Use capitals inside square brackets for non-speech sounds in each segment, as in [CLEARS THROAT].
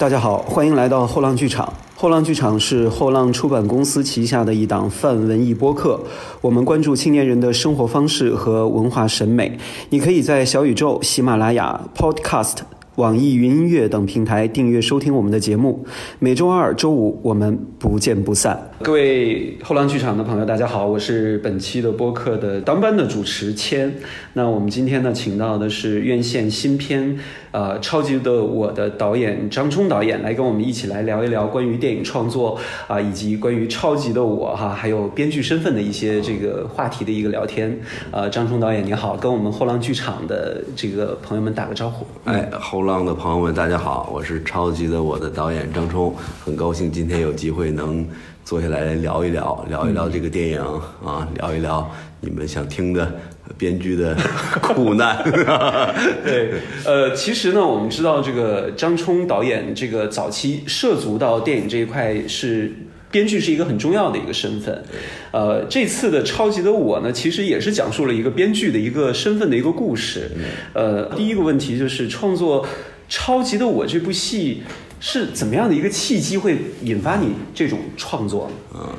大家好，欢迎来到后浪剧场。后浪剧场是后浪出版公司旗下的一档泛文艺播客，我们关注青年人的生活方式和文化审美。你可以在小宇宙、喜马拉雅、Podcast。网易云音乐等平台订阅收听我们的节目，每周二、周五我们不见不散。各位后浪剧场的朋友，大家好，我是本期的播客的当班的主持谦。那我们今天呢，请到的是院线新片《呃超级的我》的导演张冲导演，来跟我们一起来聊一聊关于电影创作啊，以及关于《超级的我》哈，还有编剧身份的一些这个话题的一个聊天。呃，张冲导演你好，跟我们后浪剧场的这个朋友们打个招呼。哎，后。浪的朋友们，大家好，我是超级的我的导演张冲，很高兴今天有机会能坐下来聊一聊，聊一聊这个电影啊，聊一聊你们想听的编剧的 [LAUGHS] 苦难。[LAUGHS] 对，呃，其实呢，我们知道这个张冲导演这个早期涉足到电影这一块是。编剧是一个很重要的一个身份，呃，这次的超级的我呢，其实也是讲述了一个编剧的一个身份的一个故事。呃，第一个问题就是创作《超级的我》这部戏是怎么样的一个契机会引发你这种创作？嗯。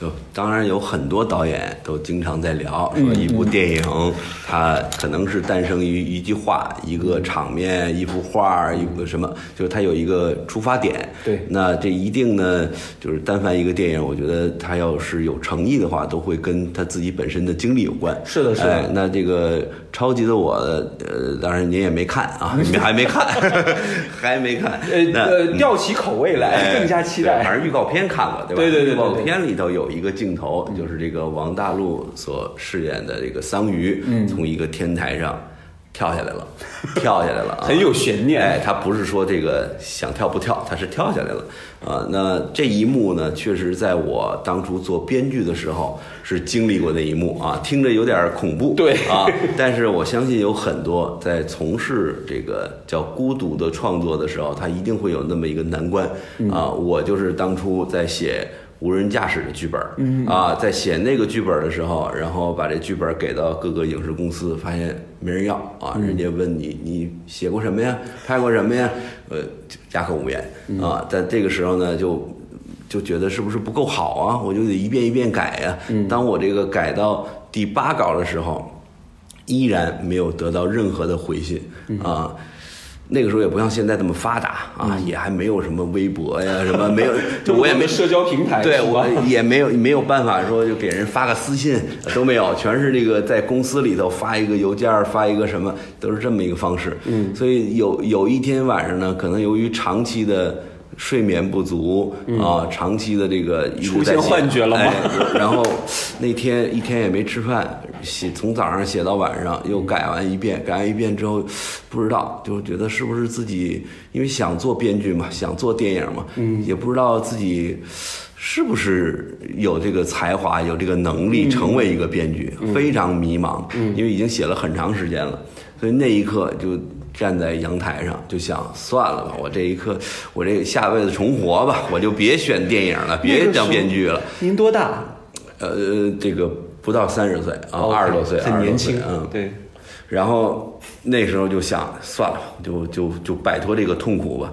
有，当然有很多导演都经常在聊，说一部电影，它可能是诞生于一句话、一个场面、一幅画、一个什么，就是它有一个出发点。对，那这一定呢，就是但凡一个电影，我觉得它要是有诚意的话，都会跟他自己本身的经历有关。是的，是的。那这个超级的我，呃，当然您也没看啊，你们还没看，[LAUGHS] 还没看。呃，吊起口味来，更加期待。反正预告片看过，对吧？对对对。预告片里头有。一个镜头就是这个王大陆所饰演的这个桑榆，从一个天台上跳下来了，[LAUGHS] 跳下来了，啊很有悬念。哎，他不是说这个想跳不跳，他是跳下来了啊。那这一幕呢，确实在我当初做编剧的时候是经历过那一幕啊，听着有点恐怖，对啊。但是我相信有很多在从事这个叫孤独的创作的时候，他一定会有那么一个难关啊。我就是当初在写。无人驾驶的剧本啊，在写那个剧本的时候，然后把这剧本给到各个影视公司，发现没人要啊。人家问你，你写过什么呀？拍过什么呀？呃，哑口无言啊。在这个时候呢，就就觉得是不是不够好啊？我就得一遍一遍改呀。当我这个改到第八稿的时候，依然没有得到任何的回信啊。那个时候也不像现在这么发达啊，也还没有什么微博呀，[LAUGHS] 什么没有，就我也没社交平台，对我也没有没有办法说就给人发个私信都没有，[LAUGHS] 全是这个在公司里头发一个邮件，发一个什么，都是这么一个方式。嗯，所以有有一天晚上呢，可能由于长期的。睡眠不足啊，长期的这个出现幻觉了吗？然后那天一天也没吃饭，写从早上写到晚上，又改完一遍，改完一遍之后，不知道就觉得是不是自己因为想做编剧嘛，想做电影嘛，嗯，也不知道自己是不是有这个才华，有这个能力成为一个编剧，非常迷茫，嗯因为已经写了很长时间了，所以那一刻就。站在阳台上就想算了吧，我这一刻，我这下辈子重活吧，我就别选电影了，别当编剧了。您多大？呃，这个不到三十岁啊，二十多岁，很年轻。嗯，对。然后那时候就想算了，就就就摆脱这个痛苦吧。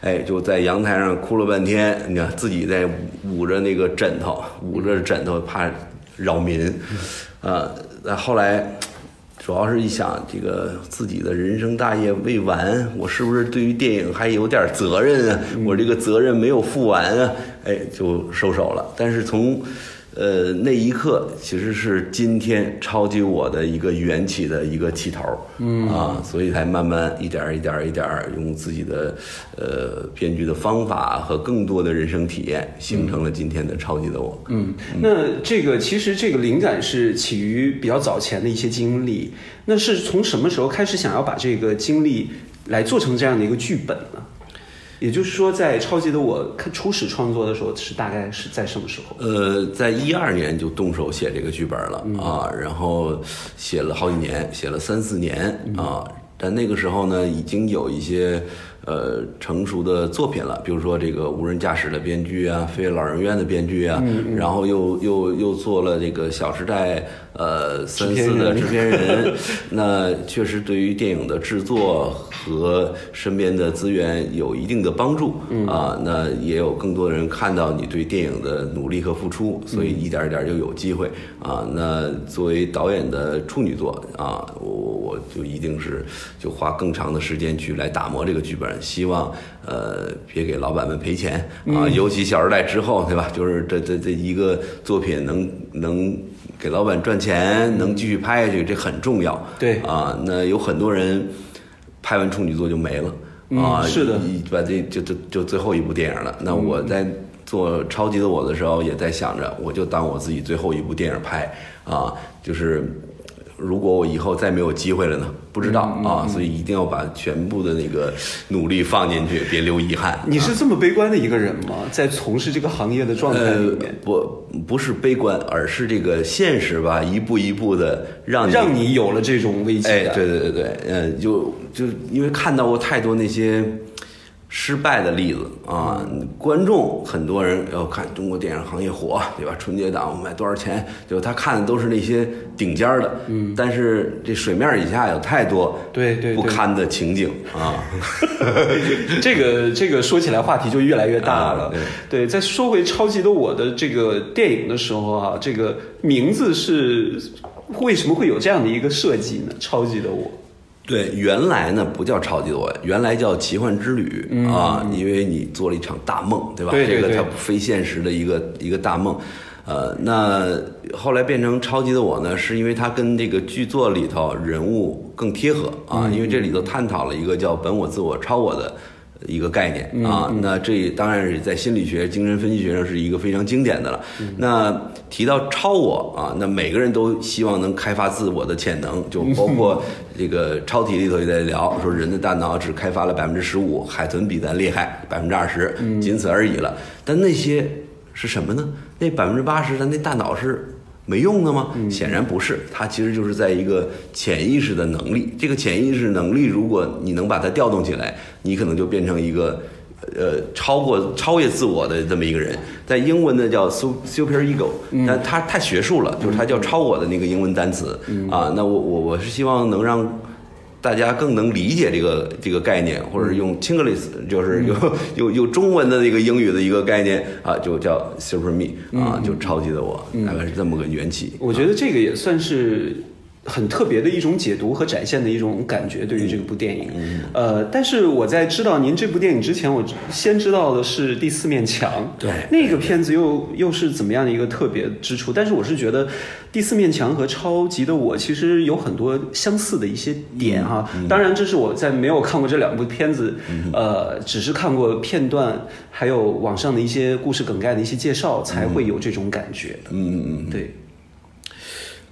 哎，就在阳台上哭了半天，你看自己在捂着那个枕头，捂着枕头怕扰民。啊，那后来。主要是一想，这个自己的人生大业未完，我是不是对于电影还有点责任啊？我这个责任没有负完啊，哎，就收手了。但是从呃，那一刻其实是今天超级我的一个缘起的一个起头，嗯啊，所以才慢慢一点一点一点用自己的呃编剧的方法和更多的人生体验，形成了今天的超级的我。嗯，那这个其实这个灵感是起于比较早前的一些经历，那是从什么时候开始想要把这个经历来做成这样的一个剧本呢？也就是说，在超级的我初始创作的时候，是大概是在什么时候？呃，在一二年就动手写这个剧本了啊，然后写了好几年，写了三四年啊。但那个时候呢，已经有一些呃成熟的作品了，比如说这个无人驾驶的编剧啊，飞越老人院的编剧啊，然后又又又做了这个《小时代》呃三四的制片人，那确实对于电影的制作和身边的资源有一定的帮助啊。那也有更多的人看到你对电影的努力和付出，所以一点一点就有机会啊。那作为导演的处女作啊，我我就一定是就花更长的时间去来打磨这个剧本，希望呃别给老板们赔钱啊。尤其《小时代》之后，对吧？就是这这这一个作品能能给老板赚钱，能继续拍下去，这很重要。对啊，那有很多人拍完处女座就没了。啊，是的，一把这就就就最后一部电影了。那我在做《超级的我》的时候，也在想着，我就当我自己最后一部电影拍啊，就是如果我以后再没有机会了呢？不知道啊，所以一定要把全部的那个努力放进去，别留遗憾。你是这么悲观的一个人吗？在从事这个行业的状态里面，不不是悲观，而是这个现实吧，一步一步的让你让你有了这种危机感。哎，对对对对，嗯，就就因为看到过太多那些。失败的例子啊，观众很多人要看中国电影行业火，对吧？春节档卖多少钱？就他看的都是那些顶尖的，嗯，但是这水面以下有太多对对不堪的情景啊。[LAUGHS] 这个这个说起来话题就越来越大了。对，在说回《超级的我》的这个电影的时候啊，这个名字是为什么会有这样的一个设计呢？《超级的我》。对，原来呢不叫超级多，原来叫奇幻之旅啊，因为你做了一场大梦，对吧？这个它非现实的一个一个大梦，呃，那后来变成超级的我呢，是因为它跟这个剧作里头人物更贴合啊，因为这里头探讨了一个叫本我、自我、超我的。一个概念啊，那这当然是在心理学、精神分析学上是一个非常经典的了。那提到超我啊，那每个人都希望能开发自我的潜能，就包括这个超体里头也在聊，说人的大脑只开发了百分之十五，海豚比咱厉害百分之二十，仅此而已了。但那些是什么呢？那百分之八十，咱那大脑是。没用的吗？显然不是，它其实就是在一个潜意识的能力。这个潜意识能力，如果你能把它调动起来，你可能就变成一个，呃，超过超越自我的这么一个人。在英文呢叫 super ego，但它太学术了，就是它叫超我的那个英文单词啊。那我我我是希望能让。大家更能理解这个这个概念，或者用 Chinglish，就是有 [LAUGHS] 有有中文的那个英语的一个概念啊，就叫 Super Me 啊，就超级的我，大概是这么个缘起。我觉得这个也算是。很特别的一种解读和展现的一种感觉，对于这部电影，呃，但是我在知道您这部电影之前，我先知道的是《第四面墙》，对，那个片子又又是怎么样的一个特别之处？但是我是觉得《第四面墙》和《超级的我》其实有很多相似的一些点哈。当然，这是我在没有看过这两部片子，呃，只是看过片段，还有网上的一些故事梗概的一些介绍，才会有这种感觉。嗯嗯嗯，对。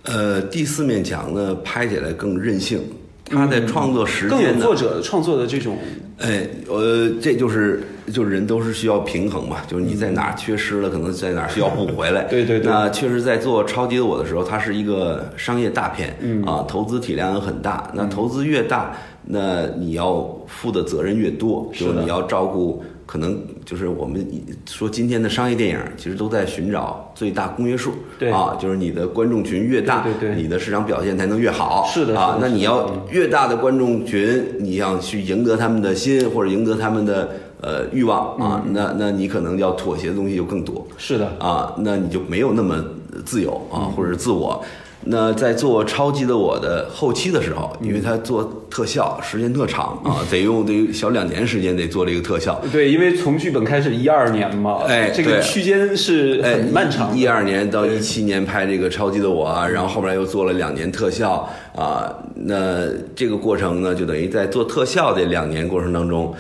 呃，第四面墙呢，拍起来更任性。他在创作时间更有作者创作的这种。哎，呃，这就是就是人都是需要平衡嘛，就是你在哪缺失了，可能在哪需要补回来。[LAUGHS] 对对对。那确实，在做《超级的我》的时候，它是一个商业大片，啊，投资体量很大。那投资越大，那你要负的责任越多，就是你要照顾。可能就是我们说今天的商业电影，其实都在寻找最大公约数，对啊，就是你的观众群越大，对对，你的市场表现才能越好，是的啊。那你要越大的观众群，你要去赢得他们的心，或者赢得他们的呃欲望啊，那那你可能要妥协的东西就更多，是的啊，那你就没有那么自由啊，或者是自我。那在做超级的我的后期的时候，因为他做特效时间特长啊，[LAUGHS] 得用得小两年时间得做这个特效。对，因为从剧本开始一二年嘛，哎，这个区间是很漫长。一二年到一七年拍这个超级的我，然后后面又做了两年特效啊。那这个过程呢，就等于在做特效的两年过程当中。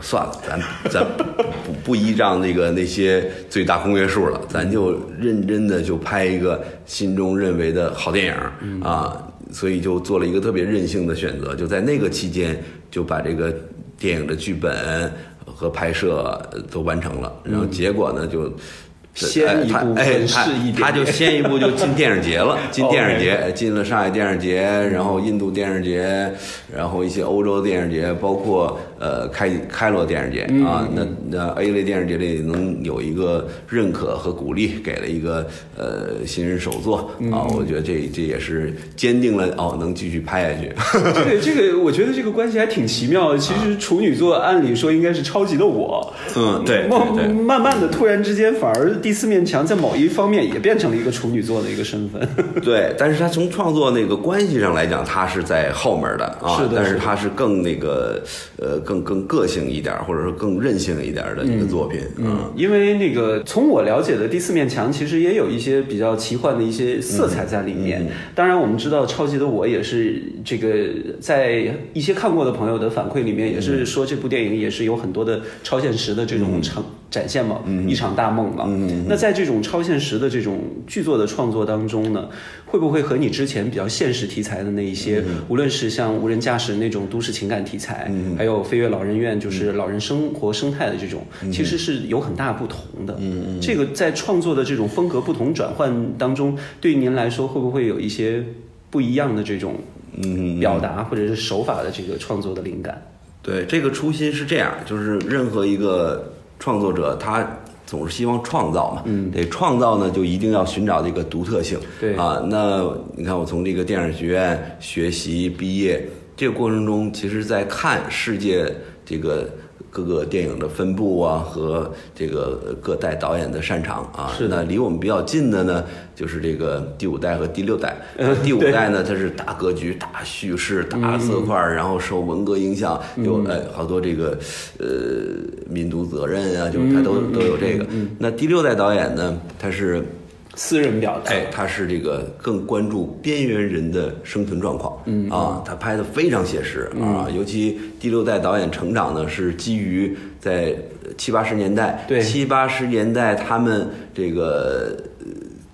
算了，咱咱不不依仗那个那些最大公约数了，咱就认真的就拍一个心中认为的好电影啊，所以就做了一个特别任性的选择，就在那个期间就把这个电影的剧本和拍摄都完成了，然后结果呢就。先一步哎，分他饰一点他就先一步就进电影节了，[LAUGHS] 进电影节，哎进了上海电影节，然后印度电影节，然后一些欧洲电影节，包括呃开开罗电影节嗯啊，那那 A 类电影节里能有一个认可和鼓励，给了一个呃新人首作嗯啊，我觉得这这也是坚定了哦能继续拍下去。[LAUGHS] 这个这个，我觉得这个关系还挺奇妙的。其实处女座按理说应该是超级的我，嗯，对对慢对。慢慢的，突然之间，反而第四面墙在某一方面也变成了一个处女座的一个身份。[LAUGHS] [LAUGHS] 对，但是他从创作那个关系上来讲，他是在后面的啊，是的但是他是更那个呃更更个性一点，或者说更任性一点的一个作品嗯。因为那个从我了解的第四面墙，其实也有一些比较奇幻的一些色彩在里面。当然，我们知道超级的我也是这个在一些看过的朋友的反馈里面，也是说这部电影也是有很多的超现实的这种呈展现嘛，一场大梦嘛。那在这种超现实的这种剧作的创作当中呢，会不会和你之前比较现实题材的那一些，无论是像无人驾驶那种都市情感题材，还有飞跃老人院就是老人生活生态的这种，其实是有很大不同的。嗯这个在创作的这种风格不同转换当中，对于您来说会不会有一些不一样的这种嗯，表达或者是手法的这个创作的灵感？对，这个初心是这样，就是任何一个创作者，他总是希望创造嘛，嗯，得创造呢，就一定要寻找这个独特性，对啊，那你看我从这个电影学院学习毕业这个过程中，其实在看世界这个。各个电影的分布啊，和这个各代导演的擅长啊，是的。那离我们比较近的呢，就是这个第五代和第六代。呃第五代呢，它是大格局、大叙事、大色块儿，然后受文革影响，有哎好多这个呃民族责任啊，就是它都都有这个。那第六代导演呢，他是私人表达，哎，他是这个更关注边缘人的生存状况，嗯啊，他拍的非常写实啊，尤其第六代导演成长呢是基于在七八十年代，对。七八十年代他们这个呃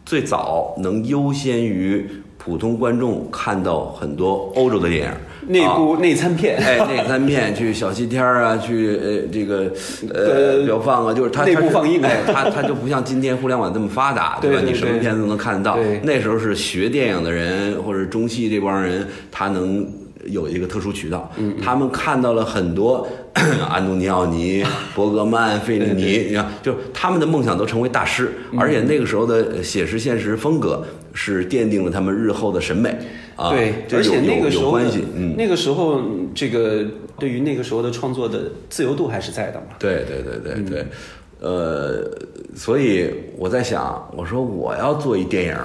最早能优先于普通观众看到很多欧洲的电影，啊内部内参片，哎，内参片去小西天啊，去呃这个呃呃表放啊，就是他内它是部放映。啊哎，它它就不像今天互联网这么发达，[LAUGHS] 吧？对对对你什么片子都能看得到。对。那时候是学电影的人或者中戏这帮人，他能。有一个特殊渠道，嗯他们看到了很多 [CLEARS THROAT] 安东尼奥尼、[LAUGHS] 伯格曼、费里尼，你看，就是他们的梦想都成为大师，嗯。而且那个时候的写实现实风格是奠定了他们日后的审美啊，对，而且那个时候有关系，嗯，那个时候这个对于那个时候的创作的自由度还是在的嘛。对对对对对，呃，所以我在想，我说我要做一电影，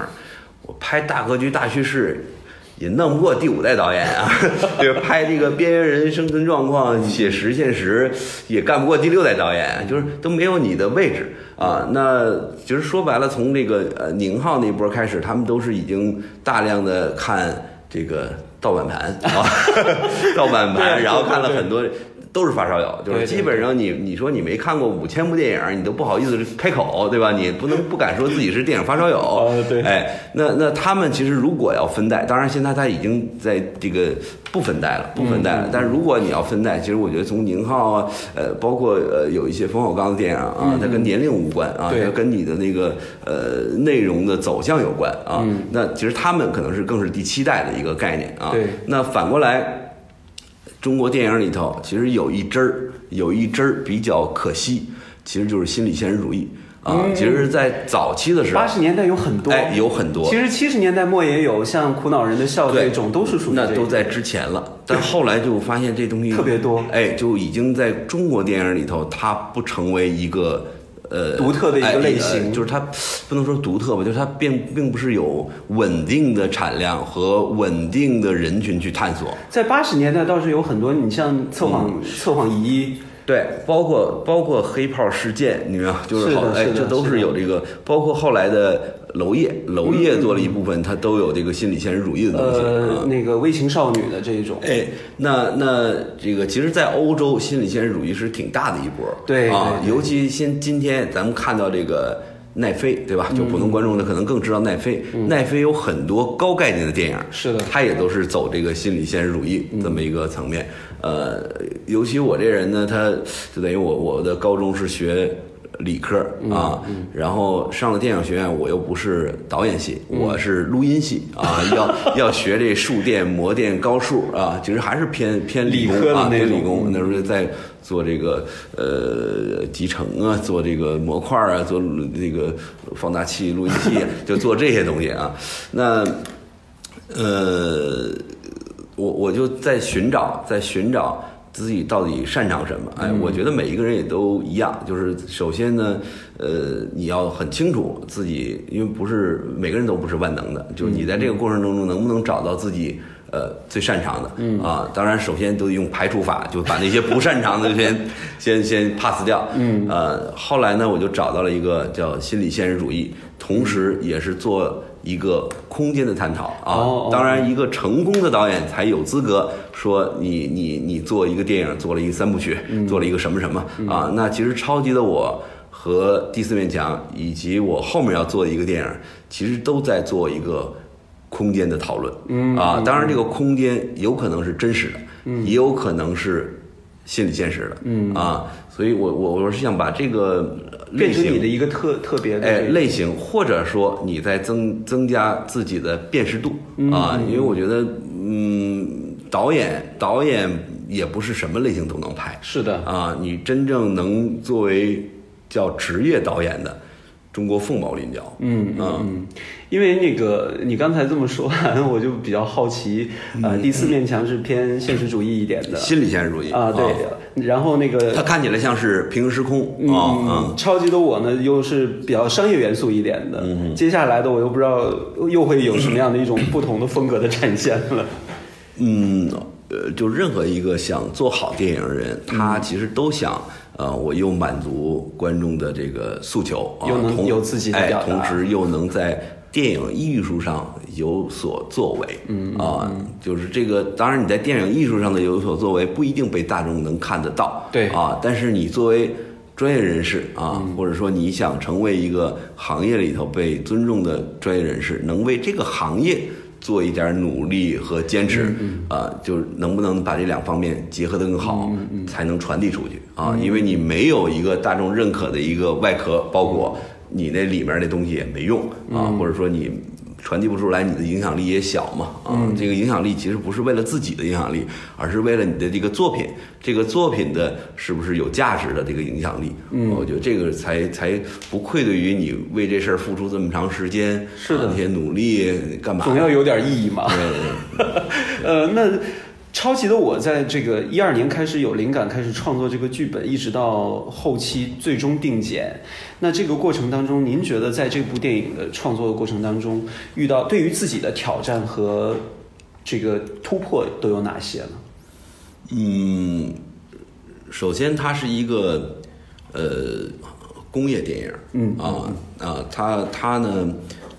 我拍大格局、大叙事。也弄不过第五代导演啊，[LAUGHS] 就是？拍这个边缘人生存状况、写实现实，也干不过第六代导演，就是都没有你的位置啊。那其实说白了，从这个呃宁浩那波开始，他们都是已经大量的看这个盗版盘啊，[LAUGHS] 盗版盘，然后看了很多。都是发烧友，就是基本上你你说你没看过五千部电影，你都不好意思开口，对吧？你不能不敢说自己是电影发烧友。[LAUGHS] 哦对哎，那那他们其实如果要分代，当然现在他已经在这个不分代了，不分代了。嗯但是如果你要分代，其实我觉得从宁浩啊，呃，包括呃有一些冯小刚的电影啊，它跟年龄无关啊，嗯对它跟你的那个呃内容的走向有关啊。嗯那其实他们可能是更是第七代的一个概念啊。对那反过来。中国电影里头其实有一支儿，有一支儿比较可惜，其实就是心理现实主义啊。其实，在早期的时候八，十年代有很多，哎，有很多其，实七十年代末也有，像苦恼人的笑这种都是属于那都在之前了。但后来就发现这东西 [LAUGHS] 特别多哎，就已经在中国电影里头，它不成为一个。呃，独特的一个哎类型。呃就是它不能说独特吧，就是它并并不是有稳定的产量和稳定的人群去探索。在八十年代倒是有很多，你像测谎、嗯测谎仪，对，包括包括黑炮事件，你知道，就是这都是有这个，包括后来的娄烨，娄烨做了一部分，他都有这个心理现实主义的东西。呃啊，那个微情少女的这一种，哎，那那这个，其实，在欧洲，心理现实主义是挺大的一波，对啊，对对尤其先今天咱们看到这个奈飞，对吧？就普通观众呢，可能更知道奈飞。奈飞有很多高概念的电影，是的他也都是走这个心理现实主义这么一个层面。呃，尤其我这人呢，他就等于我我的高中是学理科啊，然后上了电影学院，我又不是导演系，我是录音系啊，[LAUGHS] 要要学这数电、模电、高数啊，其实还是偏偏理工啊，偏理工。那时候在做这个呃集成啊，做这个模块啊，做这个放大器、录音器，[LAUGHS] 就做这些东西啊。那呃，我我就在寻找，在寻找。自己到底擅长什么？哎，我觉得每一个人也都一样，就是首先呢，呃，你要很清楚自己，因为不是每个人都不是万能的，就是你在这个过程当中能不能找到自己呃最擅长的？嗯啊，当然首先都用排除法，就把那些不擅长的先先先 pass 掉。嗯呃，后来呢，我就找到了一个叫心理现实主义，同时也是做。一个空间的探讨啊，当然，一个成功的导演才有资格说你你你做一个电影，做了一个三部曲，做了一个什么什么啊？那其实超级的我和第四面墙以及我后面要做的一个电影，其实都在做一个空间的讨论啊。当然，这个空间有可能是真实的，也有可能是心理现实的啊。所以我我我是想把这个。变成你的一个特特别的哎类型，或者说你在增增加自己的辨识度啊，因为我觉得嗯，导演导演也不是什么类型都能拍，是的。啊，你真正能作为叫职业导演的。中国凤毛麟角，嗯嗯，因为那个你刚才这么说，[LAUGHS] 我就比较好奇，呃，第四面墙是偏现实主义一点的，心理现实主义啊，对，然后那个它看起来像是平行时空啊，嗯，超级的我呢又是比较商业元素一点的，嗯，接下来的我又不知道又会有什么样的一种不同的风格的展现了，嗯，呃，就任何一个想做好电影的人，他其实都想。呃，我又满足观众的这个诉求啊，同有自己的表达，同时又能在电影艺术上有所作为，嗯啊，就是这个。当然，你在电影艺术上的有所作为不一定被大众能看得到，对啊。但是你作为专业人士啊，或者说你想成为一个行业里头被尊重的专业人士，能为这个行业。做一点努力和坚持，啊，就是能不能把这两方面结合得更好，才能传递出去啊？因为你没有一个大众认可的一个外壳包裹，你那里面那东西也没用啊，或者说你。传递不出来，你的影响力也小嘛啊！这个影响力其实不是为了自己的影响力，而是为了你的这个作品，这个作品的是不是有价值的这个影响力？嗯，我觉得这个才才不愧对于你为这事儿付出这么长时间，是的，那些努力干嘛？总要有点意义嘛。对对，[LAUGHS] 呃，那。超级的我在这个一二年开始有灵感，开始创作这个剧本，一直到后期最终定剪。那这个过程当中，您觉得在这部电影的创作的过程当中，遇到对于自己的挑战和这个突破都有哪些呢？嗯，首先它是一个呃工业电影，嗯啊啊，它它呢。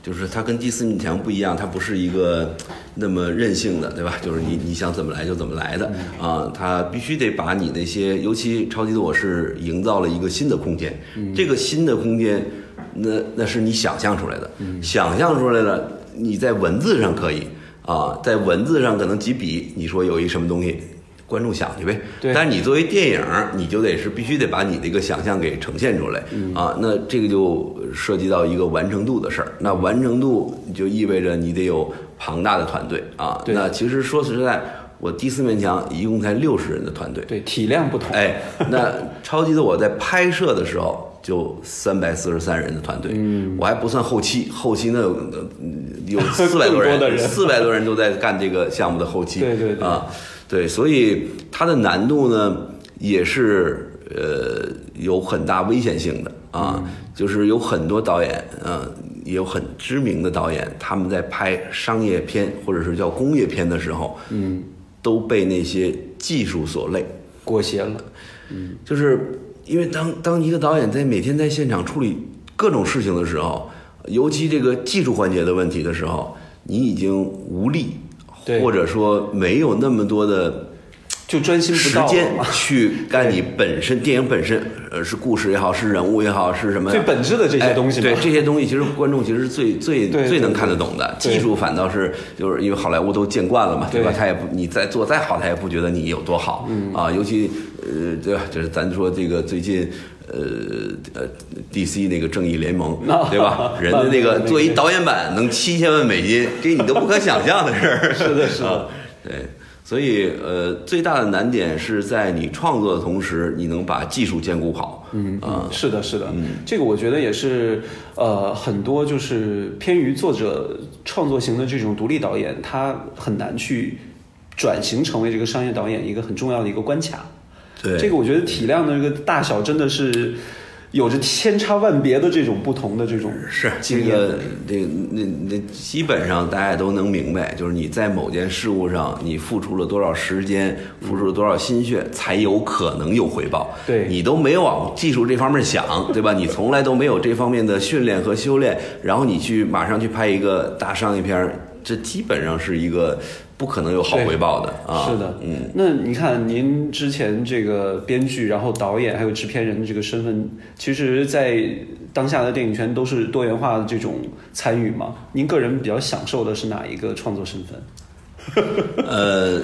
就是它跟第四面墙不一样，它不是一个那么任性的，对吧？就是你你想怎么来就怎么来的。啊，它必须得把你那些，尤其超级的我是营造了一个新的空间，这个新的空间，那那是你想象出来的，想象出来了，你在文字上可以啊，在文字上可能几笔，你说有一什么东西。观众想去呗，但是你作为电影，你就得是必须得把你的一个想象给呈现出来啊。那这个就涉及到一个完成度的事儿。那完成度就意味着你得有庞大的团队啊。那其实说实在，我第四面墙一共才六十人的团队，对体量不同。哎，那超级的我在拍摄的时候就三百四十三人的团队，我还不算后期，后期呢有四百多 [LAUGHS] 人，四百多人都在干这个项目的后期，对对对啊。对，所以它的难度呢，也是呃有很大危险性的啊。就是有很多导演，嗯，也有很知名的导演，他们在拍商业片或者是叫工业片的时候，嗯，都被那些技术所累，裹挟了。嗯，就是因为当当一个导演在每天在现场处理各种事情的时候，尤其这个技术环节的问题的时候，你已经无力。或者说没有那么多的，就专心时间去干你本身电影本身，呃，是故事也好，是人物也好，是什么最本质的这些东西。对这些东西，其实观众其实最最最能看得懂的。技术反倒是就是因为好莱坞都见惯了嘛，对吧？他也不你再做再好，他也不觉得你有多好啊。尤其呃，对吧？就是咱说这个最近。呃呃 DC 那个正义联盟，对吧？[LAUGHS] 人家那个做一导演版能七千万美金，这你都不可想象的事儿。[LAUGHS] 是的，[LAUGHS] 是的，对。所以，呃，最大的难点是在你创作的同时，你能把技术兼顾好。嗯啊，是的，是的，嗯，这个我觉得也是，呃，很多就是偏于作者创作型的这种独立导演，他很难去转型成为这个商业导演一个很重要的一个关卡。对，这个我觉得体量的这个大小真的是。有着千差万别的这种不同的这种是这个这那那基本上大家都能明白，就是你在某件事物上你付出了多少时间，付出了多少心血，才有可能有回报。对你都没有往技术这方面想，对吧？你从来都没有这方面的训练和修炼，然后你去马上去拍一个大商业片，这基本上是一个。不可能有好回报的啊！是的，嗯，那你看您之前这个编剧，然后导演，还有制片人的这个身份，其实，在当下的电影圈都是多元化的这种参与嘛？您个人比较享受的是哪一个创作身份？[LAUGHS] 呃，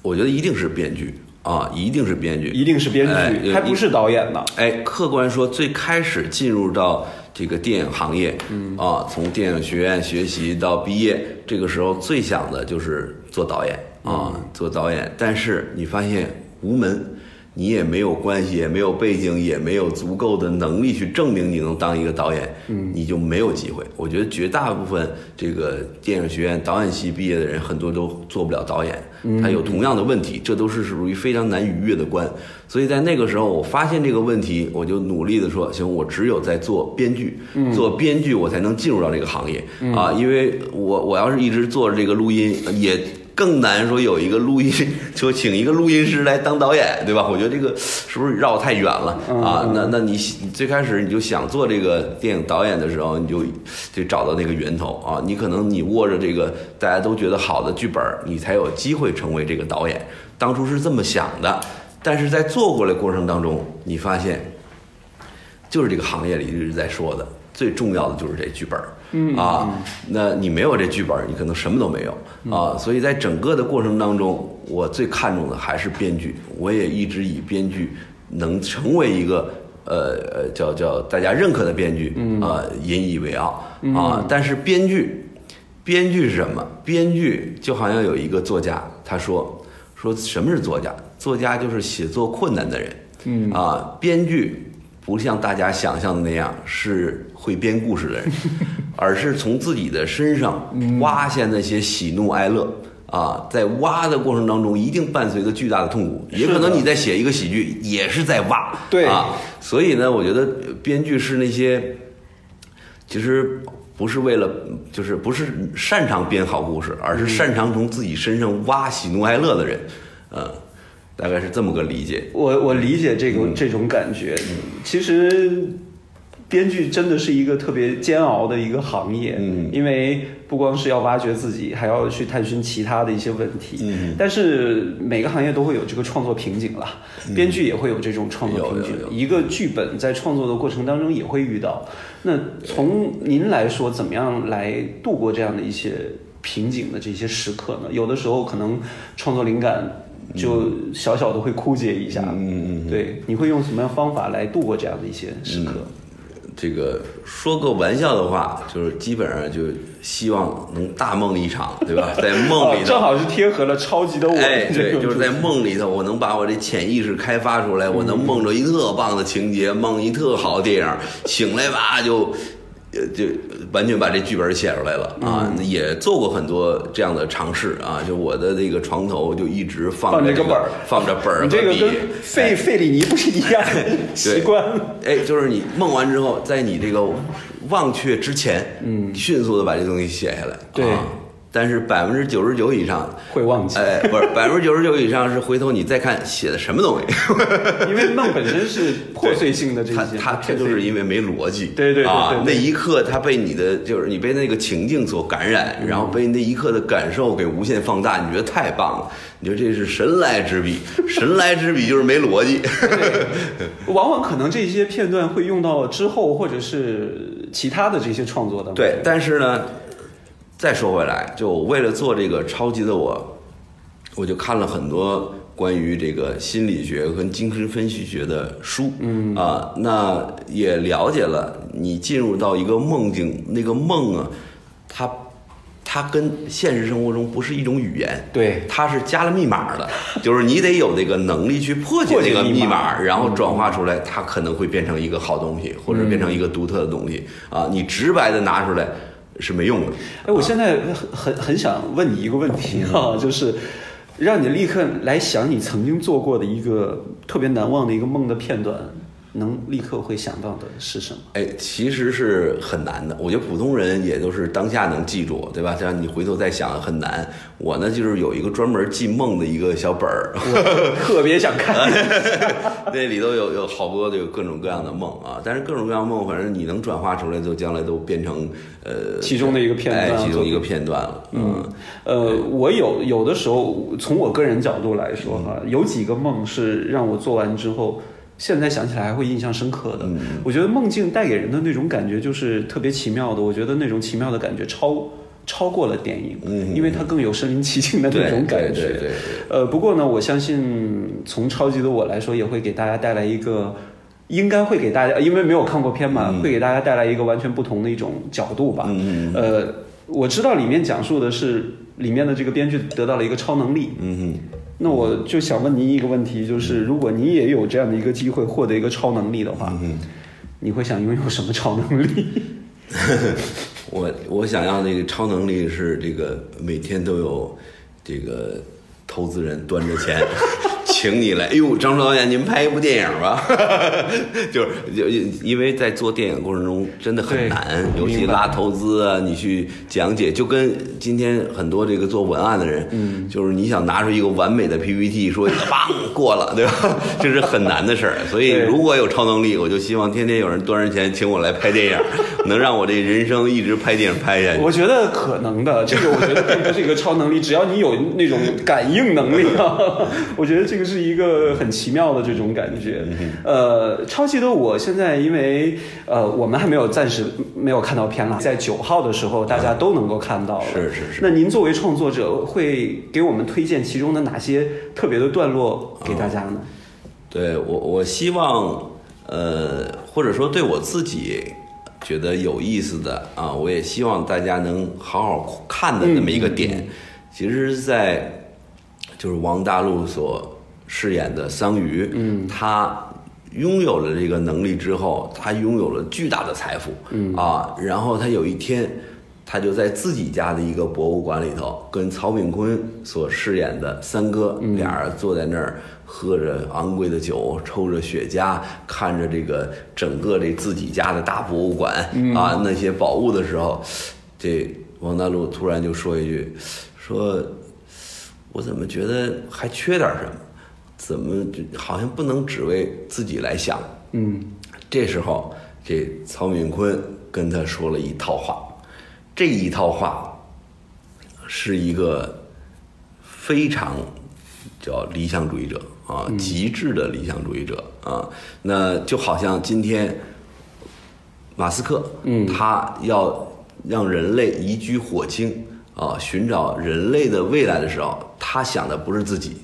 我觉得一定是编剧啊，一定是编剧，一定是编剧，还不是导演呢。哎，客观说，最开始进入到。这个电影行业，嗯啊，从电影学院学习到毕业，这个时候最想的就是做导演啊，做导演。但是你发现无门。你也没有关系，也没有背景，也没有足够的能力去证明你能当一个导演，嗯，你就没有机会。我觉得绝大部分这个电影学院导演系毕业的人，很多都做不了导演，他有同样的问题，这都是属于非常难逾越的关。所以在那个时候，我发现这个问题，我就努力的说，行，我只有在做编剧，做编剧，我才能进入到这个行业啊，因为我我要是一直做这个录音也。更难说有一个录音，就请一个录音师来当导演，对吧？我觉得这个是不是绕太远了啊？那那你最开始你就想做这个电影导演的时候，你就得找到那个源头啊。你可能你握着这个大家都觉得好的剧本，你才有机会成为这个导演。当初是这么想的，但是在做过来过程当中，你发现就是这个行业里一直在说的。最重要的就是这剧本儿，啊，那你没有这剧本，你可能什么都没有啊。所以在整个的过程当中，我最看重的还是编剧，我也一直以编剧能成为一个呃呃叫叫大家认可的编剧啊引以为傲啊。但是编剧，编剧是什么？编剧就好像有一个作家，他说说什么是作家？作家就是写作困难的人，嗯啊，编剧。不像大家想象的那样是会编故事的人，[LAUGHS] 而是从自己的身上挖下那些喜怒哀乐啊，在挖的过程当中，一定伴随着巨大的痛苦。也可能你在写一个喜剧，也是在挖。对啊，所以呢，我觉得编剧是那些其实不是为了，就是不是擅长编好故事，而是擅长从自己身上挖喜怒哀乐的人，嗯。大概是这么个理解，我我理解这个这种感觉。其实，编剧真的是一个特别煎熬的一个行业，嗯，因为不光是要挖掘自己，还要去探寻其他的一些问题，嗯，但是每个行业都会有这个创作瓶颈了，编剧也会有这种创作瓶颈，一个剧本在创作的过程当中也会遇到。那从您来说，怎么样来度过这样的一些瓶颈的这些时刻呢？有的时候可能创作灵感。就小小的会枯竭一下，嗯嗯，对，你会用什么样方法来度过这样的一些时刻？这个说个玩笑的话，就是基本上就希望能大梦一场，对吧？[LAUGHS] 在梦里头，正好是贴合了超级的我。[LAUGHS] 哎，对，就是在梦里头，我能把我这潜意识开发出来，我能梦着一特棒的情节，梦一特好的电影，醒来吧就。就完全把这剧本写出来了啊！也做过很多这样的尝试啊！就我的那个床头就一直放着个本儿，放着本儿和笔。费费里尼不是一样习惯？哎，就是你梦完之后，在你这个忘却之前，嗯，迅速的把这东西写下来。对。但是百分之九十九以上会忘记，哎，不是 [LAUGHS] 百分之九十九以上是回头你再看写的什么东西，[LAUGHS] 因为梦本身是破碎性的这些，他他就是因为没逻辑，对对啊，那一刻他被你的就是你被那个情境所感染，然后被那一刻的感受给无限放大，你觉得太棒了，你觉得这是神来之笔，[LAUGHS] 神来之笔就是没逻辑，往往可能这些片段会用到之后或者是其他的这些创作的，对，但是呢。再说回来，就为了做这个超级的我，我就看了很多关于这个心理学和精神分析学的书，嗯。啊，那也了解了你进入到一个梦境，那个梦啊，它它跟现实生活中不是一种语言，对。它是加了密码的，[LAUGHS] 就是你得有那个能力去破解这个密码，然后转化出来，它可能会变成一个好东西，或者变成一个独特的东西。啊。你直白的拿出来是没用的。哎，我现在很很很想问你一个问题啊，就是让你立刻来想你曾经做过的一个特别难忘的一个梦的片段，能立刻会想到的是什么？哎，其实是很难的。我觉得普通人也都是当下能记住，对吧？这样你回头再想很难。我呢，就是有一个专门记梦的一个小本儿，特别想看。[LAUGHS] 那里头有有好多这个各种各样的梦啊。但是各种各样梦，反正你能转化出来，就将来都变成呃其中的一个片段哎，其中一个片段了。嗯，呃，我有有的时候，从我个人角度来说哈，有几个梦是让我做完之后，现在想起来还会印象深刻的。我觉得梦境带给人的那种感觉就是特别奇妙的，我觉得那种奇妙的感觉超超过了电影，因为它更有身临其境的那种感觉。对对对对呃，不过呢，我相信从超级的我来说，也会给大家带来一个。应该会给大家，因为没有看过片嘛，会给大家带来一个完全不同的一种角度吧。嗯呃，我知道里面讲述的是里面的这个编剧得到了一个超能力。嗯那我就想问您一个问题，就是如果你也有这样的一个机会获得一个超能力的话，嗯你会想拥有什么超能力？[LAUGHS] 我我想要那个超能力是这个每天都有这个投资人端着钱请你来，哎呦，张导演，您拍一部电影吧，[LAUGHS] 就是就因为在做电影过程中真的很难，尤其拉投资啊，你去讲解，就跟今天很多这个做文案的人，嗯，就是你想拿出一个完美的 PPT 说棒过了，对吧？[LAUGHS] 这是很难的事儿，所以如果有超能力，我就希望天天有人端着钱请我来拍电影，[LAUGHS] 能让我这人生一直拍电影拍下去。我觉得可能的，这个我觉得并不是一个超能力，只要你有那种感应能力啊，我觉得这个是一个很奇妙的这种感觉。呃，超级的我现在因为呃我们还没有暂时没有看到片了，在九号的时候大家都能够看到了。是是是那您作为创作者，会给我们推荐其中的哪些特别的段落给大家呢？对我，我希望，呃，或者说对我自己觉得有意思的啊，我也希望大家能好好看的那么一个点，其实是在就是王大陆所饰演的桑榆，嗯，他拥有了这个能力之后，他拥有了巨大的财富，嗯啊，然后他有一天。他就在自己家的一个博物馆里头，跟曹炳坤所饰演的三哥俩人坐在那儿，喝着昂贵的酒，抽着雪茄，看着这个整个这自己家的大博物馆、啊那些宝物的时候，这王大陆突然就说一句，说我怎么觉得还缺点什么？怎么就好像不能只为自己来想？嗯，这时候，这曹炳坤跟他说了一套话，这一套话是一个非常叫理想主义者啊，极致的理想主义者啊。那就好像今天马斯克，嗯，他要让人类移居火星啊，寻找人类的未来的时候，他想的不是自己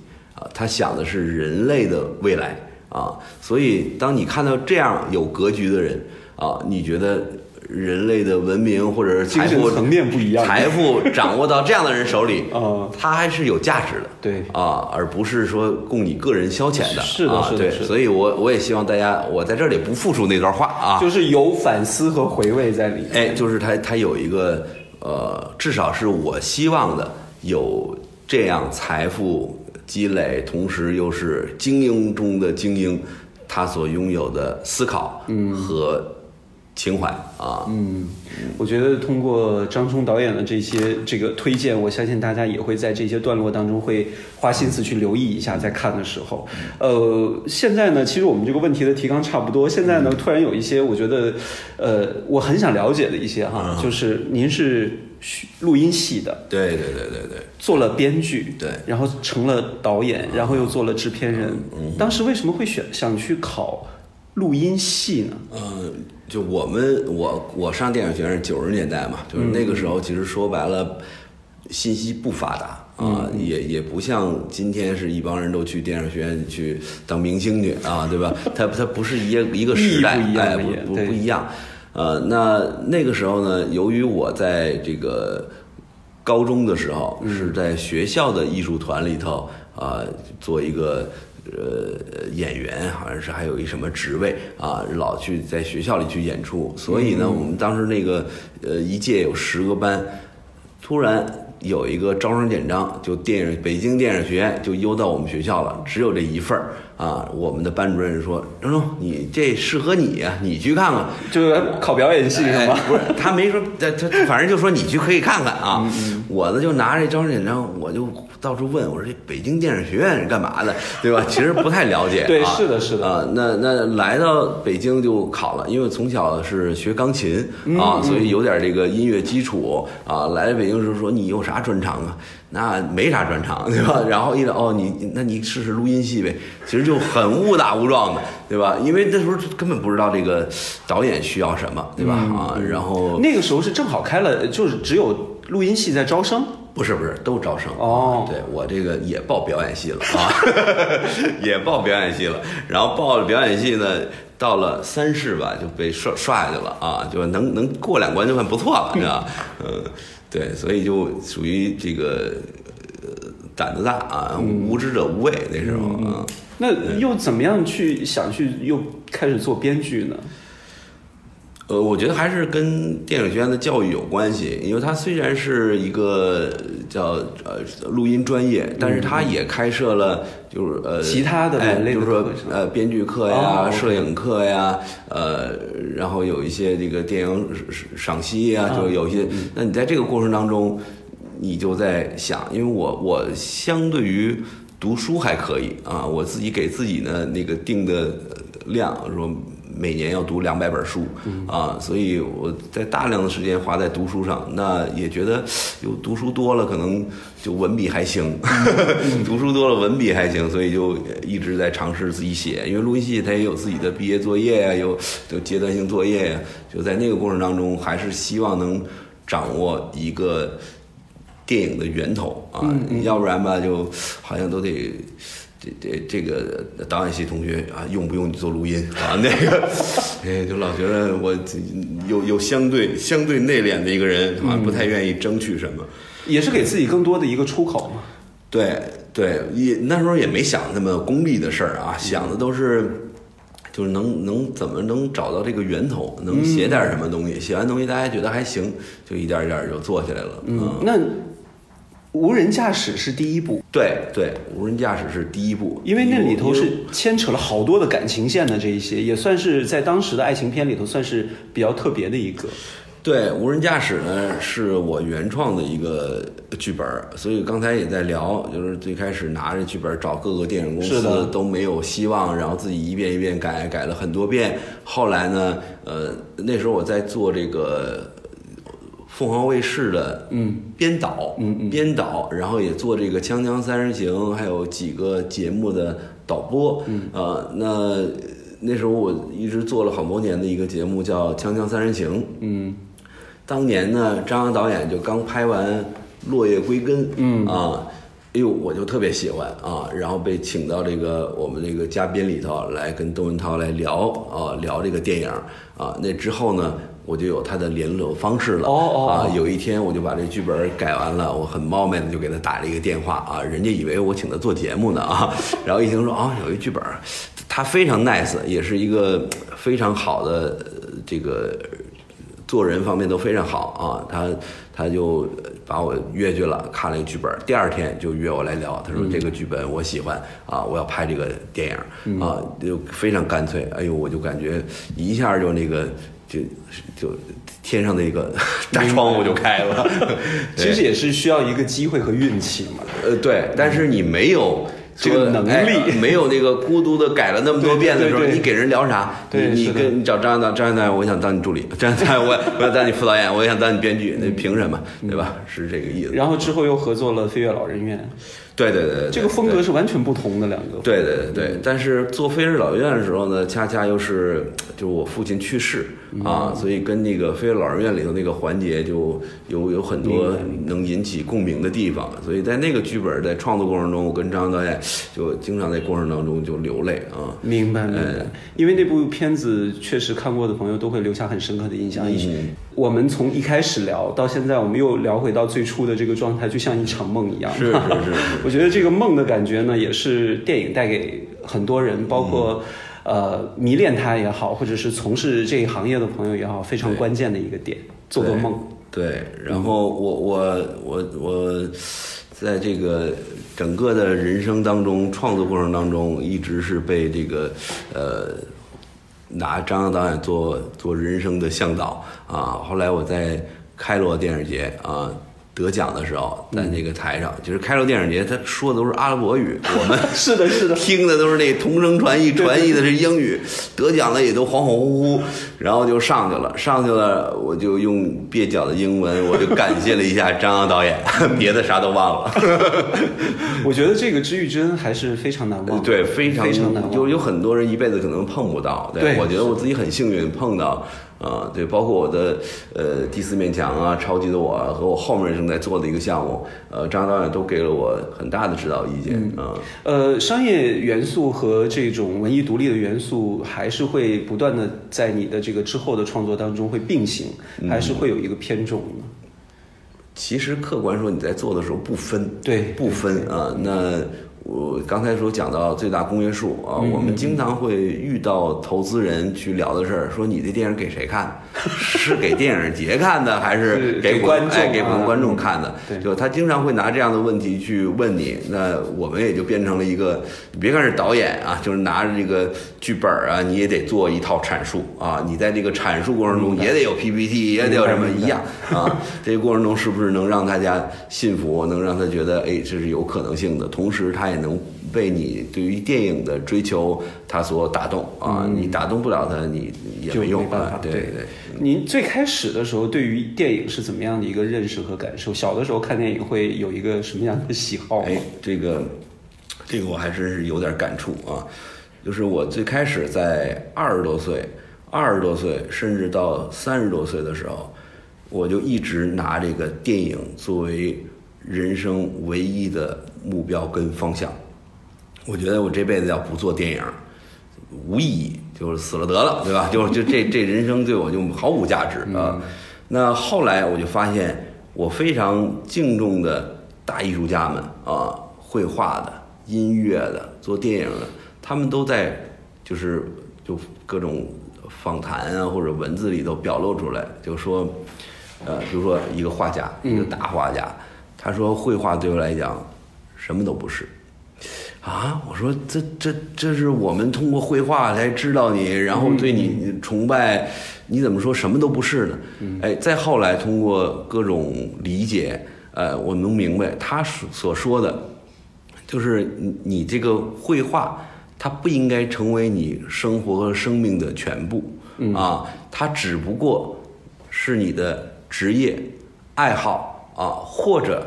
啊，他想的是人类的未来啊。所以，当你看到这样有格局的人啊，你觉得人类的文明或者是财富层面不一样财富掌握到这样的人手里 [LAUGHS] 啊他还是有价值的。对啊，而不是说供你个人消遣的。是的是的所以我我也希望大家，我在这里不复述那段话啊，就是有反思和回味在里面。哎，就是他他有一个呃，至少是我希望的，有这样财富积累，同时又是精英中的精英，他所拥有的思考和情怀啊。嗯，我觉得通过张冲导演的这些这个推荐，我相信大家也会在这些段落当中会花心思去留意一下，在看的时候。呃，现在呢，其实我们这个问题的提纲差不多。现在呢，突然有一些我觉得，呃，我很想了解的一些哈，就是您是录音系的，对对对对对。做了编剧，对然后成了导演，然后又做了制片人。当时为什么会选想去考录音系呢？嗯，就我们我我上电影学院是九十年代嘛，就是那个时候，其实说白了，信息不发达啊，也也不像今天是一帮人都去电影学院去当明星去啊，对吧？它它不是一一个时代，意义不一样哎，不不一样。呃，那那个时候呢，由于我在这个高中的时候是在学校的艺术团里头啊、做一个呃演员，好像是还有一什么职位啊，老去在学校里去演出，所以呢，我们当时那个呃一届有十个班，突然。有一个招生简章，就电影北京电影学院就邮到我们学校了，只有这一份儿啊。我们的班主任说：“张忠，你这适合你呀、你去看看。”就是考表演系是吗？哎不是，他没说，他他反正就说你去可以看看啊。嗯我呢就拿着招生简章，我就到处问，我说这北京电影学院是干嘛的，对吧？其实不太了解。对啊是的是的啊。那那来到北京就考了，因为从小是学钢琴嗯啊，所以有点这个音乐基础啊。来了北京时候说你有啥专长啊？那没啥专长，对吧？[LAUGHS] 然后一聊哦，你那你试试录音系呗。其实就很误打误撞的，对吧？因为那时候根本不知道这个导演需要什么，对吧？嗯啊，然后那个时候是正好开了，就是只有录音系在招生。不是不是都招生哦对我这个也报表演系了啊，[LAUGHS] 也报表演系了，然后报了表演系呢，到了三世吧就被刷刷下去了啊，就能能过两关就算不错了，是吧？[LAUGHS] 嗯，对，所以就属于这个呃胆子大啊，无知者无畏那时候啊。那又怎么样去想去又开始做编剧呢？呃，我觉得还是跟电影学院的教育有关系，因为它虽然是一个叫呃录音专业，但是它也开设了就是呃其他的就是说呃编剧课呀、摄影课呀，呃，然后有一些这个电影赏析呀，啊就有一些。那你在这个过程当中，你就在想，因为我我相对于读书还可以啊，我自己给自己呢那个定的呃量说。每年要读两百本书啊，所以我在大量的时间花在读书上，那也觉得有读书多了，可能就文笔还行，[LAUGHS] 读书多了文笔还行，所以就一直在尝试自己写。因为录音系它也有自己的毕业作业呀，有有阶段性作业呀，就在那个过程当中，还是希望能掌握一个电影的源头啊，要不然吧，就好像都得。这这这个导演系同学啊，用不用你做录音啊？那个，[LAUGHS] 哎，就老觉得我有有相对相对内敛的一个人，啊不太愿意争取什么。也是给自己更多的一个出口嘛。对对，也那时候也没想那么功利的事儿啊，想的都是就是能能怎么能找到这个源头，能写点什么东西，写完东西大家觉得还行，就一点一点就做起来了。嗯，那无人驾驶是第一步，对对，无人驾驶是第一步，因为那里头是牵扯了好多的感情线的这一些，也算是在当时的爱情片里头算是比较特别的一个。对，无人驾驶呢是我原创的一个剧本，所以刚才也在聊，就是最开始拿着剧本找各个电影公是的司都没有希望，然后自己一遍一遍改，改了很多遍。后来呢，呃，那时候我在做这个凤凰卫视的嗯。编导，嗯嗯。编导，然后也做这个《锵锵三人行》，还有几个节目的导播，嗯。呃，那那时候我一直做了好多年的一个节目叫《锵锵三人行》，嗯。当年呢，张扬导演就刚拍完《落叶归根》，嗯。啊，哎呦，我就特别喜欢啊，然后被请到这个我们这个嘉宾里头来跟窦文涛来聊啊，聊这个电影啊。那之后呢，我就有他的联络方式了。哦哦啊哦，有一天我就把这剧本改完了，我很冒昧的就给他打了一个电话啊，人家以为我请他做节目呢啊，[LAUGHS] 然后一听说啊有一剧本，他非常 nice，也是一个非常好的呃这个做人方面都非常好啊，他他就把我约去了，看了一个剧本，第二天就约我来聊，他说这个剧本我喜欢啊，我要拍这个电影啊，就非常干脆，哎呦，我就感觉一下就那个就就天上的一个大窗户就开了，[LAUGHS] 其实也是需要一个机会和运气嘛。呃，对，但是你没有这个能力哎没有那个孤独的改了那么多遍的时候，对对对你给人聊啥？对你你跟你找张导，张导演，我想当你助理；张导演，我我想当你副导演，我也想当你编剧，那凭什么？对吧？是这个意思。然后之后又合作了《飞跃老人院对对对对，》，这个风格是完全不同的两个。对对对对，但是做飞日老院的时候呢，恰恰又是就是我父亲去世啊，所以跟那个《飞儿老人院》里头那个环节就有有很多能引起共鸣的地方，所以在那个剧本在创作过程中，我跟张导演就经常在过程当中就流泪啊。明白明白，因为那部片子确实看过的朋友都会留下很深刻的印象。嗯我们从一开始聊到现在，我们又聊回到最初的这个状态，就像一场梦一样。是是是是 [LAUGHS] 我觉得这个梦的感觉呢，也是电影带给很多人，包括、呃迷恋它也好，或者是从事这一行业的朋友也好，非常关键的一个点。做个梦，对，然后我我我我，在这个整个的人生当中，创作过程当中，一直是被这个呃拿张扬导演做做人生的向导啊。后来我在开罗电影节啊。得奖的时候，在那个台上，就是开罗电影节，他说的都是阿拉伯语，[LAUGHS] 我们是的，是的，听的都是那同声传译，传译的是英语，得奖了也都恍恍惚惚，然后就上去了，上去了，我就用蹩脚的英文，我就感谢了一下张扬导演，[LAUGHS] 别的啥都忘了。[LAUGHS] 我觉得这个知遇之恩还是非常难忘，对，非常非常难忘，就有很多人一辈子可能碰不到，对，我觉得我自己很幸运碰到。啊，对，包括我的呃第四面墙啊，超级的我和我后面正在做的一个项目，呃，张导演都给了我很大的指导意见啊。呃，商业元素和这种文艺独立的元素，还是会不断的在你的这个之后的创作当中会并行，还是会有一个偏重呢？其实客观说，你在做的时候不分，对，不分啊。那我刚才说讲到最大公约数啊，我们经常会遇到投资人去聊的事儿，说你这电影给谁看？[LAUGHS] 是给电影节看的，还是给观众？哎，给普通观众看的？对，就他经常会拿这样的问题去问你，那我们也就变成了一个，你别看是导演啊，就是拿着这个剧本啊，你也得做一套阐述啊，你在这个阐述过程中也得有 PPT，也得有什么一样啊，这个过程中是不是能让大家信服，能让他觉得哎这是有可能性的，同时他也能被你对于电影的追求他所打动啊，你打动不了他，你也没用啊，对对。您最开始的时候对于电影是怎么样的一个认识和感受？小的时候看电影会有一个什么样的喜好？哎，这个，这个我还真是有点感触啊。就是我最开始在二十多岁、二十多岁，甚至到三十多岁的时候，我就一直拿这个电影作为人生唯一的目标跟方向。我觉得我这辈子要不做电影，无意义。就是死了得了，对吧？[LAUGHS] 就就这这人生对我就毫无价值啊。那后来我就发现，我非常敬重的大艺术家们啊，绘画的、音乐的、做电影的，他们都在就是就各种访谈啊或者文字里头表露出来，就说，呃，比如说一个画家，一个大画家，他说绘画对我来讲什么都不是。啊！我说这这这是我们通过绘画来知道你，然后对你崇拜，你怎么说什么都不是呢？哎，再后来通过各种理解，呃，我能明白他所所说的，就是你你这个绘画，它不应该成为你生活和生命的全部啊，它只不过是你的职业爱好啊，或者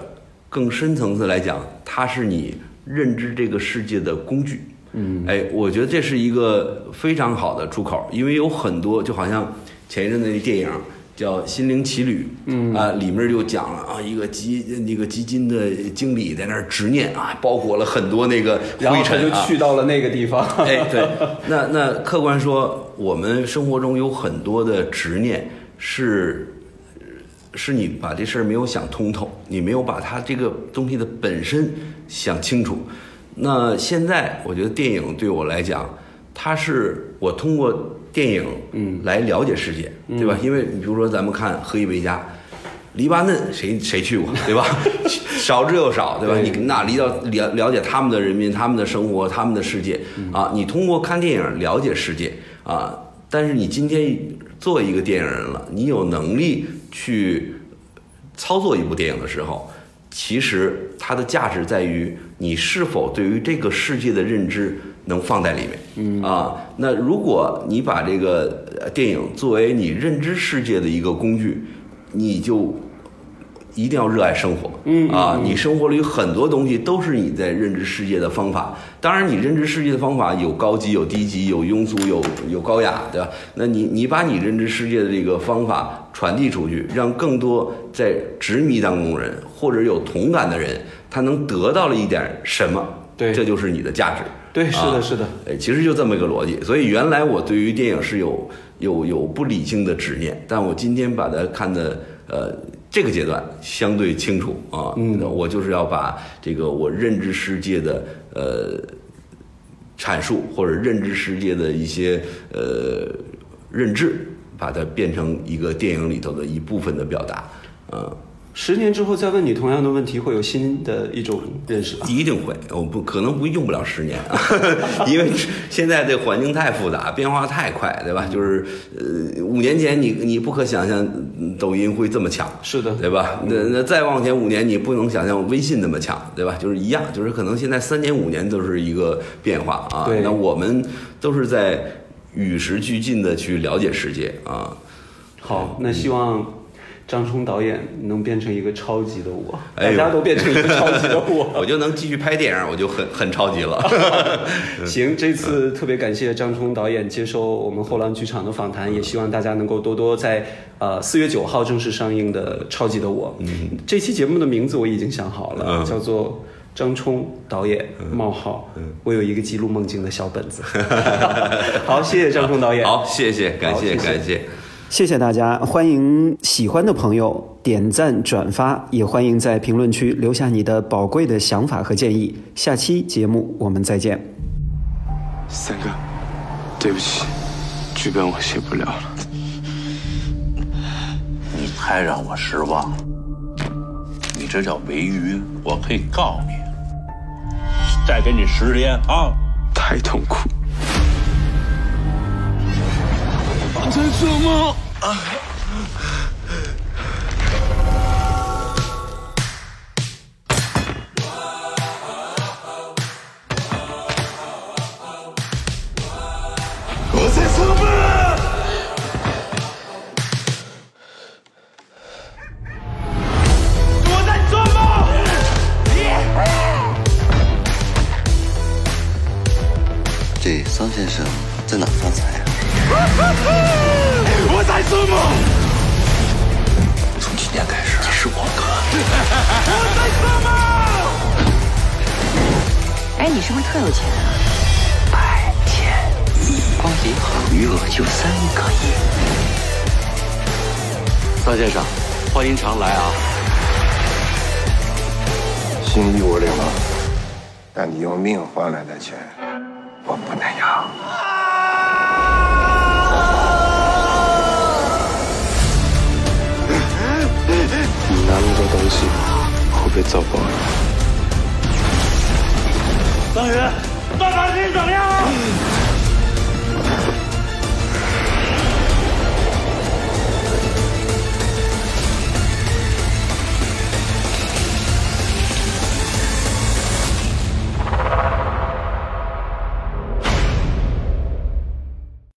更深层次来讲，它是你。认知这个世界的工具，嗯，哎，我觉得这是一个非常好的出口，因为有很多，就好像前一阵子那电影叫《心灵奇旅》，嗯啊，里面就讲了啊，一个基那个基金的经理在那儿执念啊，包裹了很多那个灰尘啊，就去到了那个地方。哎，对，那那客观说，我们生活中有很多的执念是。是你把这事儿没有想通透，你没有把它这个东西的本身想清楚。那现在我觉得电影对我来讲，它是我通过电影嗯来了解世界，对吧？因为你比如说咱们看《何以为家》，黎巴嫩谁谁去过，对吧？[LAUGHS] 少之又少，对吧？你那离到了了解他们的人民、他们的生活、他们的世界啊？你通过看电影了解世界啊。但是你今天做一个电影人了，你有能力去操作一部电影的时候，其实它的价值在于你是否对于这个世界的认知能放在里面。嗯啊，那如果你把这个电影作为你认知世界的一个工具，你就一定要热爱生活。嗯啊，你生活里有很多东西都是你在认知世界的方法。当然，你认知世界的方法有高级、有低级、有庸俗、有有高雅，对吧？那你你把你认知世界的这个方法传递出去，让更多在执迷当中的人或者有同感的人，他能得到了一点什么？对这就是你的价值。对，是的，是的。哎，其实就这么一个逻辑。所以原来我对于电影是有有有不理性的执念，但我今天把它看的呃这个阶段相对清楚啊。嗯，我就是要把这个我认知世界的呃阐述或者认知世界的一些呃认知，把它变成一个电影里头的一部分的表达，嗯。十年之后再问你同样的问题，会有新的一种认识吧？一定会，我不可能不用不了十年，[LAUGHS] 因为现在这环境太复杂，变化太快，对吧？就是呃，五年前你你不可想象抖音会这么强，是的，对吧？那那再往前五年，你不能想象微信那么强，对吧？就是一样，就是可能现在三年五年都是一个变化啊。对，那我们都是在与时俱进的去了解世界啊。好，那希望。张冲导演能变成一个超级的我，大家都变成一个超级的我，[LAUGHS] 我就能继续拍电影，我就很很超级了。[LAUGHS] [LAUGHS] 行，这次特别感谢张冲导演接受我们后浪剧场的访谈，也希望大家能够多多在呃四月九号正式上映的《超级的我》。嗯，这期节目的名字我已经想好了，叫做张冲导演冒号，我有一个记录梦境的小本子。好，谢谢张冲导演。好，谢谢，感谢，感谢。谢谢大家，欢迎喜欢的朋友点赞转发，也欢迎在评论区留下你的宝贵的想法和建议。下期节目我们再见。三哥，对不起，剧本我写不了了。你太让我失望了，你这叫违约，我可以告你。再给你十天啊！太痛苦。在做梦。心意我领了，但你用命换来的钱，我不能要。你拿那么多东西，会不会遭报应？张宇，大感情怎么样？